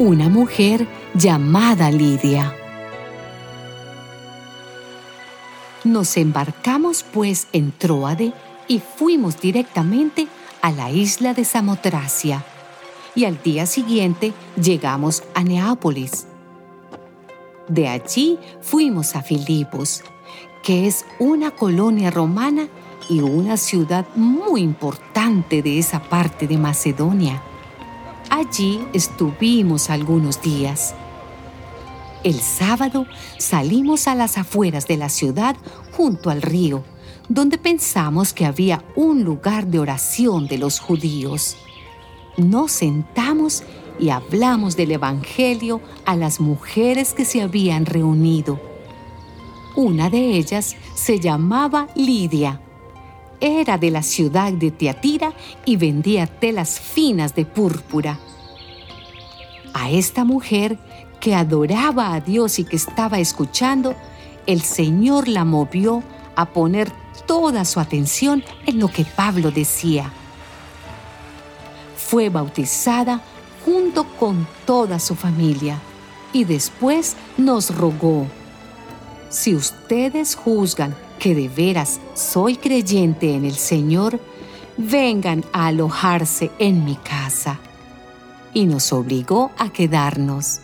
Una mujer llamada Lidia. Nos embarcamos pues en Troade y fuimos directamente a la isla de Samotracia. Y al día siguiente llegamos a Neápolis. De allí fuimos a Filipos, que es una colonia romana y una ciudad muy importante de esa parte de Macedonia. Allí estuvimos algunos días. El sábado salimos a las afueras de la ciudad junto al río, donde pensamos que había un lugar de oración de los judíos. Nos sentamos y hablamos del Evangelio a las mujeres que se habían reunido. Una de ellas se llamaba Lidia. Era de la ciudad de Teatira y vendía telas finas de púrpura. A esta mujer que adoraba a Dios y que estaba escuchando, el Señor la movió a poner toda su atención en lo que Pablo decía. Fue bautizada junto con toda su familia y después nos rogó, si ustedes juzgan que de veras soy creyente en el Señor, vengan a alojarse en mi casa. Y nos obligó a quedarnos.